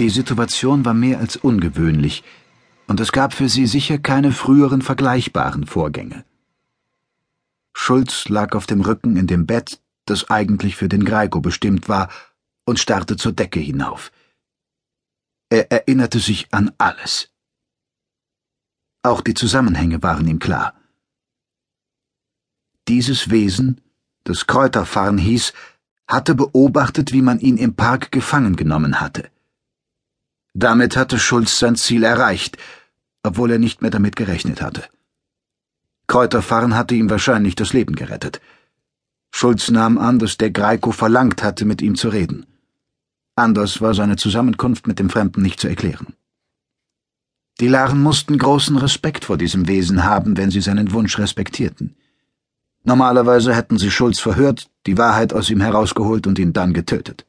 Die Situation war mehr als ungewöhnlich, und es gab für sie sicher keine früheren vergleichbaren Vorgänge. Schulz lag auf dem Rücken in dem Bett, das eigentlich für den Greiko bestimmt war, und starrte zur Decke hinauf. Er erinnerte sich an alles. Auch die Zusammenhänge waren ihm klar. Dieses Wesen, das Kräuterfahren hieß, hatte beobachtet, wie man ihn im Park gefangen genommen hatte. Damit hatte Schulz sein Ziel erreicht, obwohl er nicht mehr damit gerechnet hatte. Kräuterfahren hatte ihm wahrscheinlich das Leben gerettet. Schulz nahm an, dass der Greiko verlangt hatte, mit ihm zu reden. Anders war seine Zusammenkunft mit dem Fremden nicht zu erklären. Die Laren mussten großen Respekt vor diesem Wesen haben, wenn sie seinen Wunsch respektierten. Normalerweise hätten sie Schulz verhört, die Wahrheit aus ihm herausgeholt und ihn dann getötet.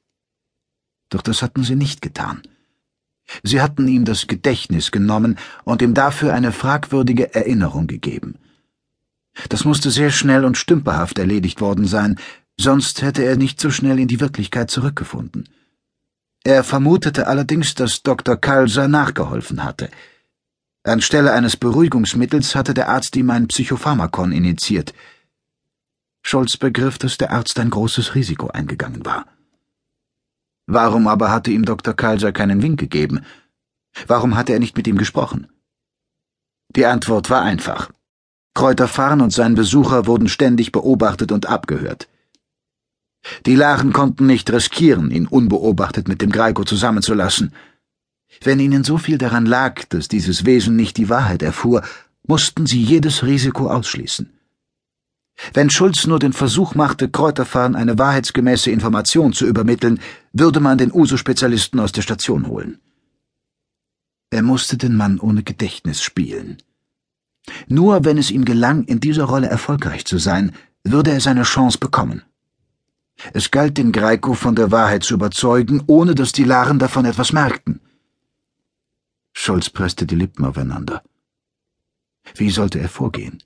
Doch das hatten sie nicht getan. Sie hatten ihm das Gedächtnis genommen und ihm dafür eine fragwürdige Erinnerung gegeben. Das musste sehr schnell und stümperhaft erledigt worden sein, sonst hätte er nicht so schnell in die Wirklichkeit zurückgefunden. Er vermutete allerdings, dass Dr. Kalser nachgeholfen hatte. Anstelle eines Beruhigungsmittels hatte der Arzt ihm ein Psychopharmakon initiiert – Scholz begriff, dass der Arzt ein großes Risiko eingegangen war. Warum aber hatte ihm Dr. Kaiser keinen Wink gegeben? Warum hatte er nicht mit ihm gesprochen? Die Antwort war einfach. Kräuterfarn und sein Besucher wurden ständig beobachtet und abgehört. Die Laren konnten nicht riskieren, ihn unbeobachtet mit dem Greiko zusammenzulassen. Wenn ihnen so viel daran lag, dass dieses Wesen nicht die Wahrheit erfuhr, mussten sie jedes Risiko ausschließen. Wenn Schulz nur den Versuch machte, Kräuterfahren eine wahrheitsgemäße Information zu übermitteln, würde man den Uso-Spezialisten aus der Station holen. Er musste den Mann ohne Gedächtnis spielen. Nur wenn es ihm gelang, in dieser Rolle erfolgreich zu sein, würde er seine Chance bekommen. Es galt den Greiko von der Wahrheit zu überzeugen, ohne dass die Laren davon etwas merkten. Scholz presste die Lippen aufeinander. Wie sollte er vorgehen?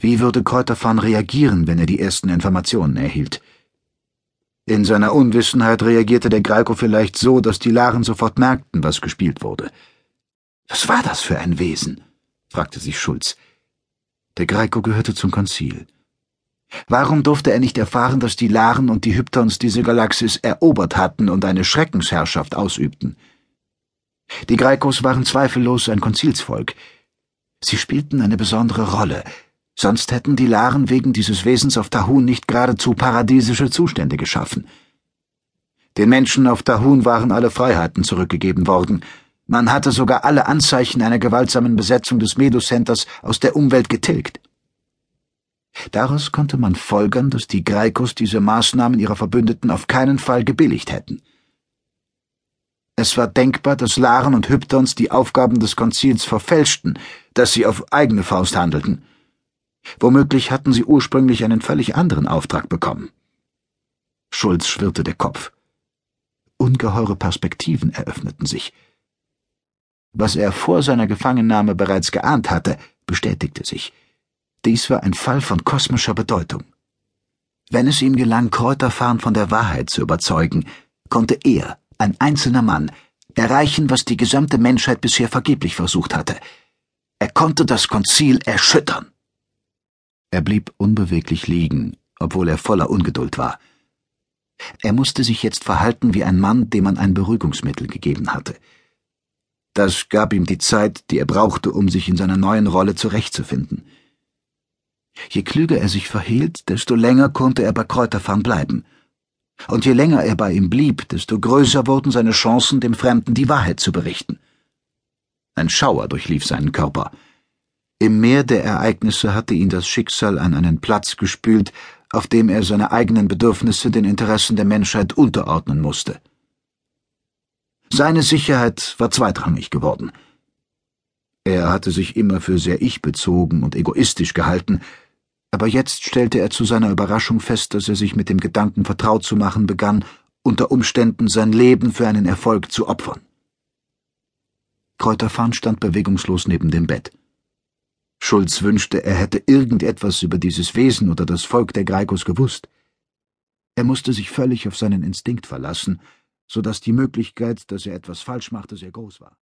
Wie würde Kräuterfahn reagieren, wenn er die ersten Informationen erhielt? In seiner Unwissenheit reagierte der Greiko vielleicht so, dass die Laren sofort merkten, was gespielt wurde. Was war das für ein Wesen? fragte sich Schulz. Der Greiko gehörte zum Konzil. Warum durfte er nicht erfahren, dass die Laren und die Hyptons diese Galaxis erobert hatten und eine Schreckensherrschaft ausübten? Die Greikos waren zweifellos ein Konzilsvolk. Sie spielten eine besondere Rolle, sonst hätten die Laren wegen dieses Wesens auf Tahun nicht geradezu paradiesische Zustände geschaffen. Den Menschen auf Tahun waren alle Freiheiten zurückgegeben worden, man hatte sogar alle Anzeichen einer gewaltsamen Besetzung des Medu-Centers aus der Umwelt getilgt. Daraus konnte man folgern, dass die Greikos diese Maßnahmen ihrer Verbündeten auf keinen Fall gebilligt hätten. Es war denkbar, dass Laren und Hyptons die Aufgaben des Konzils verfälschten, dass sie auf eigene Faust handelten – Womöglich hatten sie ursprünglich einen völlig anderen Auftrag bekommen. Schulz schwirrte der Kopf. Ungeheure Perspektiven eröffneten sich. Was er vor seiner Gefangennahme bereits geahnt hatte, bestätigte sich. Dies war ein Fall von kosmischer Bedeutung. Wenn es ihm gelang, Kräuterfahren von der Wahrheit zu überzeugen, konnte er, ein einzelner Mann, erreichen, was die gesamte Menschheit bisher vergeblich versucht hatte. Er konnte das Konzil erschüttern. Er blieb unbeweglich liegen, obwohl er voller Ungeduld war. Er musste sich jetzt verhalten wie ein Mann, dem man ein Beruhigungsmittel gegeben hatte. Das gab ihm die Zeit, die er brauchte, um sich in seiner neuen Rolle zurechtzufinden. Je klüger er sich verhielt, desto länger konnte er bei Kräuterfang bleiben. Und je länger er bei ihm blieb, desto größer wurden seine Chancen, dem Fremden die Wahrheit zu berichten. Ein Schauer durchlief seinen Körper. Im Meer der Ereignisse hatte ihn das Schicksal an einen Platz gespült, auf dem er seine eigenen Bedürfnisse den Interessen der Menschheit unterordnen musste. Seine Sicherheit war zweitrangig geworden. Er hatte sich immer für sehr ich-bezogen und egoistisch gehalten, aber jetzt stellte er zu seiner Überraschung fest, dass er sich mit dem Gedanken vertraut zu machen begann, unter Umständen sein Leben für einen Erfolg zu opfern. Kräuterfahn stand bewegungslos neben dem Bett. Schulz wünschte, er hätte irgendetwas über dieses Wesen oder das Volk der Greikos gewusst. Er musste sich völlig auf seinen Instinkt verlassen so dass die Möglichkeit, dass er etwas falsch machte, sehr groß war.